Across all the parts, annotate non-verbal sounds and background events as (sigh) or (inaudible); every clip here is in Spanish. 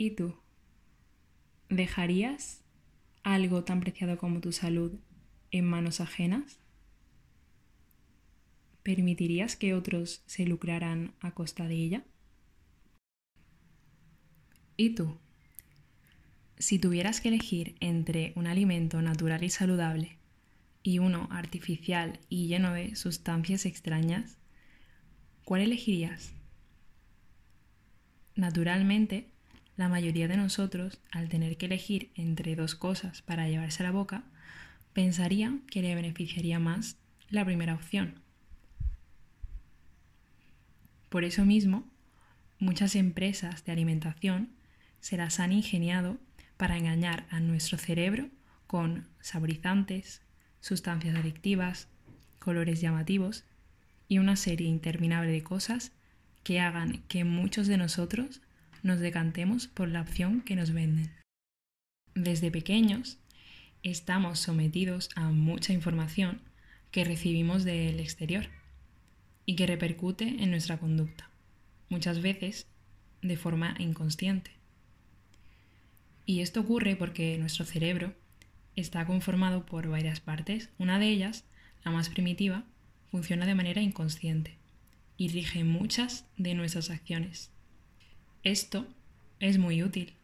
¿Y tú? ¿Dejarías algo tan preciado como tu salud en manos ajenas? ¿Permitirías que otros se lucraran a costa de ella? ¿Y tú? Si tuvieras que elegir entre un alimento natural y saludable y uno artificial y lleno de sustancias extrañas, ¿cuál elegirías? Naturalmente, la mayoría de nosotros, al tener que elegir entre dos cosas para llevarse a la boca, pensaría que le beneficiaría más la primera opción. Por eso mismo, muchas empresas de alimentación se las han ingeniado para engañar a nuestro cerebro con saborizantes, sustancias adictivas, colores llamativos y una serie interminable de cosas que hagan que muchos de nosotros nos decantemos por la opción que nos venden. Desde pequeños estamos sometidos a mucha información que recibimos del exterior y que repercute en nuestra conducta, muchas veces de forma inconsciente. Y esto ocurre porque nuestro cerebro está conformado por varias partes. Una de ellas, la más primitiva, funciona de manera inconsciente y rige muchas de nuestras acciones. Esto es muy útil.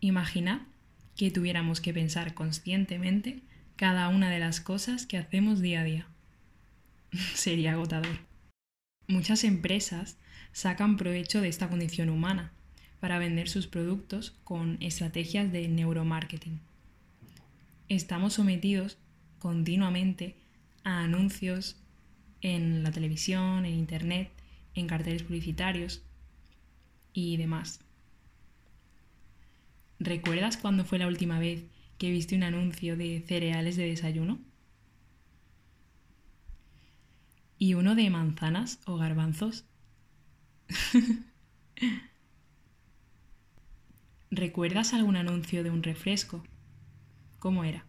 Imagina que tuviéramos que pensar conscientemente cada una de las cosas que hacemos día a día. (laughs) Sería agotador. Muchas empresas sacan provecho de esta condición humana para vender sus productos con estrategias de neuromarketing. Estamos sometidos continuamente a anuncios en la televisión, en internet, en carteles publicitarios, y demás. ¿Recuerdas cuándo fue la última vez que viste un anuncio de cereales de desayuno? ¿Y uno de manzanas o garbanzos? (laughs) ¿Recuerdas algún anuncio de un refresco? ¿Cómo era?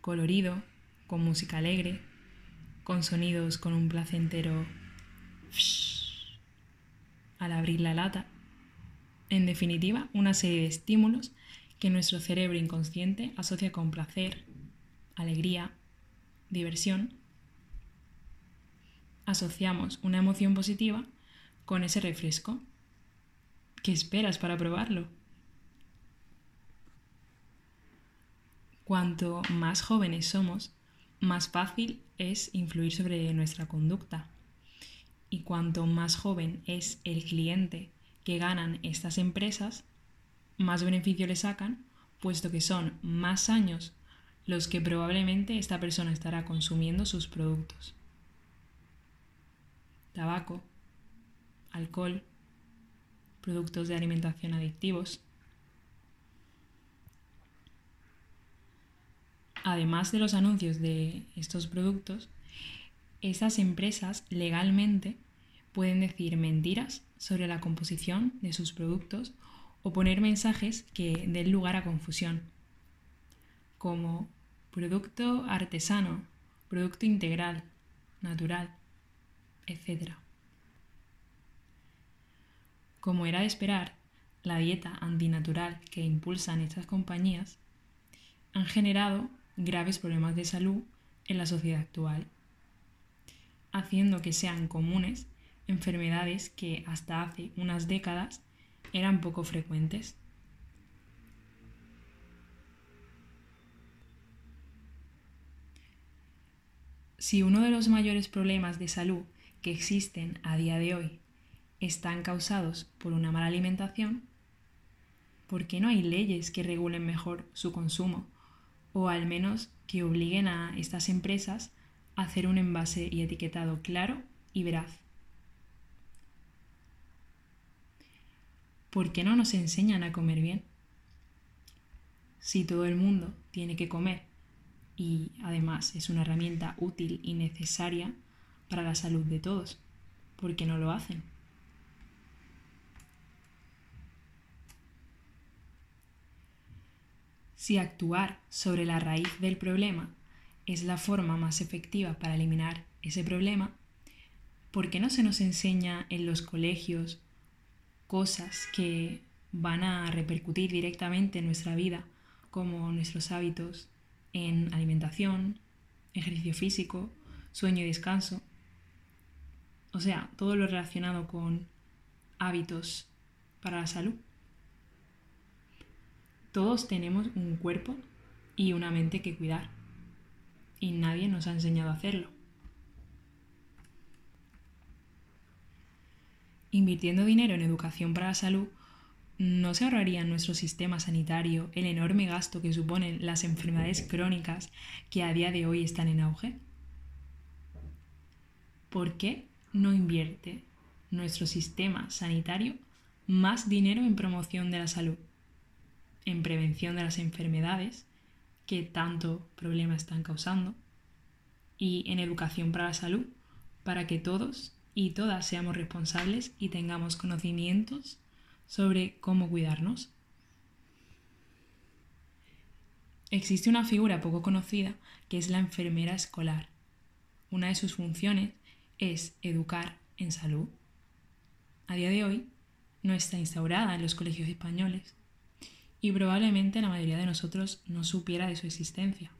Colorido, con música alegre, con sonidos con un placentero al abrir la lata. En definitiva, una serie de estímulos que nuestro cerebro inconsciente asocia con placer, alegría, diversión. Asociamos una emoción positiva con ese refresco. ¿Qué esperas para probarlo? Cuanto más jóvenes somos, más fácil es influir sobre nuestra conducta cuanto más joven es el cliente que ganan estas empresas, más beneficio le sacan, puesto que son más años los que probablemente esta persona estará consumiendo sus productos. Tabaco, alcohol, productos de alimentación adictivos. Además de los anuncios de estos productos, estas empresas legalmente pueden decir mentiras sobre la composición de sus productos o poner mensajes que den lugar a confusión, como producto artesano, producto integral, natural, etc. Como era de esperar, la dieta antinatural que impulsan estas compañías han generado graves problemas de salud en la sociedad actual haciendo que sean comunes enfermedades que hasta hace unas décadas eran poco frecuentes. Si uno de los mayores problemas de salud que existen a día de hoy están causados por una mala alimentación, ¿por qué no hay leyes que regulen mejor su consumo o al menos que obliguen a estas empresas hacer un envase y etiquetado claro y veraz. ¿Por qué no nos enseñan a comer bien? Si todo el mundo tiene que comer y además es una herramienta útil y necesaria para la salud de todos, ¿por qué no lo hacen? Si actuar sobre la raíz del problema es la forma más efectiva para eliminar ese problema, ¿por qué no se nos enseña en los colegios cosas que van a repercutir directamente en nuestra vida, como nuestros hábitos en alimentación, ejercicio físico, sueño y descanso. O sea, todo lo relacionado con hábitos para la salud. Todos tenemos un cuerpo y una mente que cuidar. Y nadie nos ha enseñado a hacerlo. Invirtiendo dinero en educación para la salud, ¿no se ahorraría en nuestro sistema sanitario el enorme gasto que suponen las enfermedades crónicas que a día de hoy están en auge? ¿Por qué no invierte nuestro sistema sanitario más dinero en promoción de la salud, en prevención de las enfermedades que tanto problema están causando y en educación para la salud para que todos y todas seamos responsables y tengamos conocimientos sobre cómo cuidarnos. Existe una figura poco conocida que es la enfermera escolar. Una de sus funciones es educar en salud. A día de hoy no está instaurada en los colegios españoles y probablemente la mayoría de nosotros no supiera de su existencia.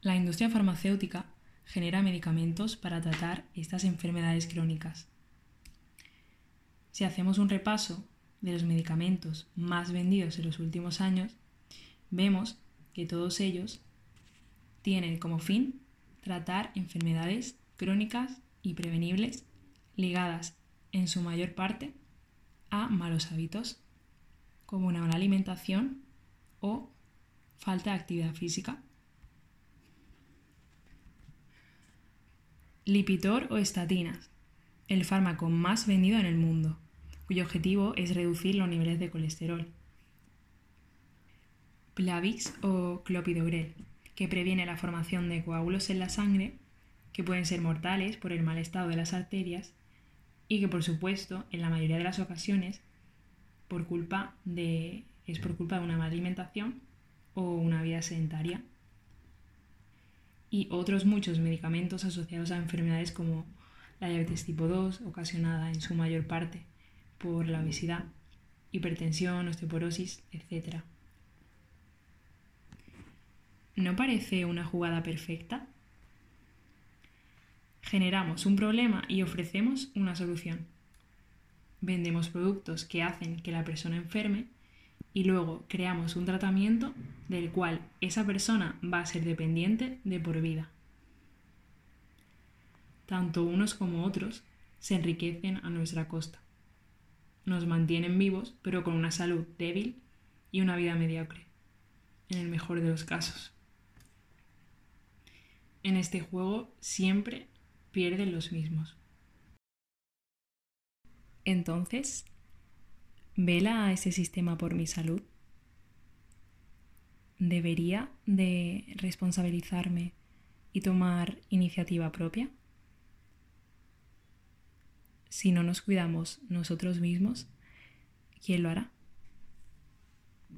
La industria farmacéutica genera medicamentos para tratar estas enfermedades crónicas. Si hacemos un repaso de los medicamentos más vendidos en los últimos años, vemos que todos ellos tienen como fin tratar enfermedades crónicas y prevenibles ligadas en su mayor parte a malos hábitos, como una mala alimentación o falta de actividad física. Lipitor o estatinas, el fármaco más vendido en el mundo, cuyo objetivo es reducir los niveles de colesterol. Plavix o clopidogrel, que previene la formación de coágulos en la sangre, que pueden ser mortales por el mal estado de las arterias y que por supuesto en la mayoría de las ocasiones por culpa de, es por culpa de una mala alimentación o una vida sedentaria y otros muchos medicamentos asociados a enfermedades como la diabetes tipo 2, ocasionada en su mayor parte por la obesidad, hipertensión, osteoporosis, etc. ¿No parece una jugada perfecta? Generamos un problema y ofrecemos una solución. Vendemos productos que hacen que la persona enferme y luego creamos un tratamiento del cual esa persona va a ser dependiente de por vida. Tanto unos como otros se enriquecen a nuestra costa. Nos mantienen vivos, pero con una salud débil y una vida mediocre, en el mejor de los casos. En este juego siempre pierden los mismos. Entonces, ¿Vela a ese sistema por mi salud? ¿Debería de responsabilizarme y tomar iniciativa propia? Si no nos cuidamos nosotros mismos, ¿quién lo hará?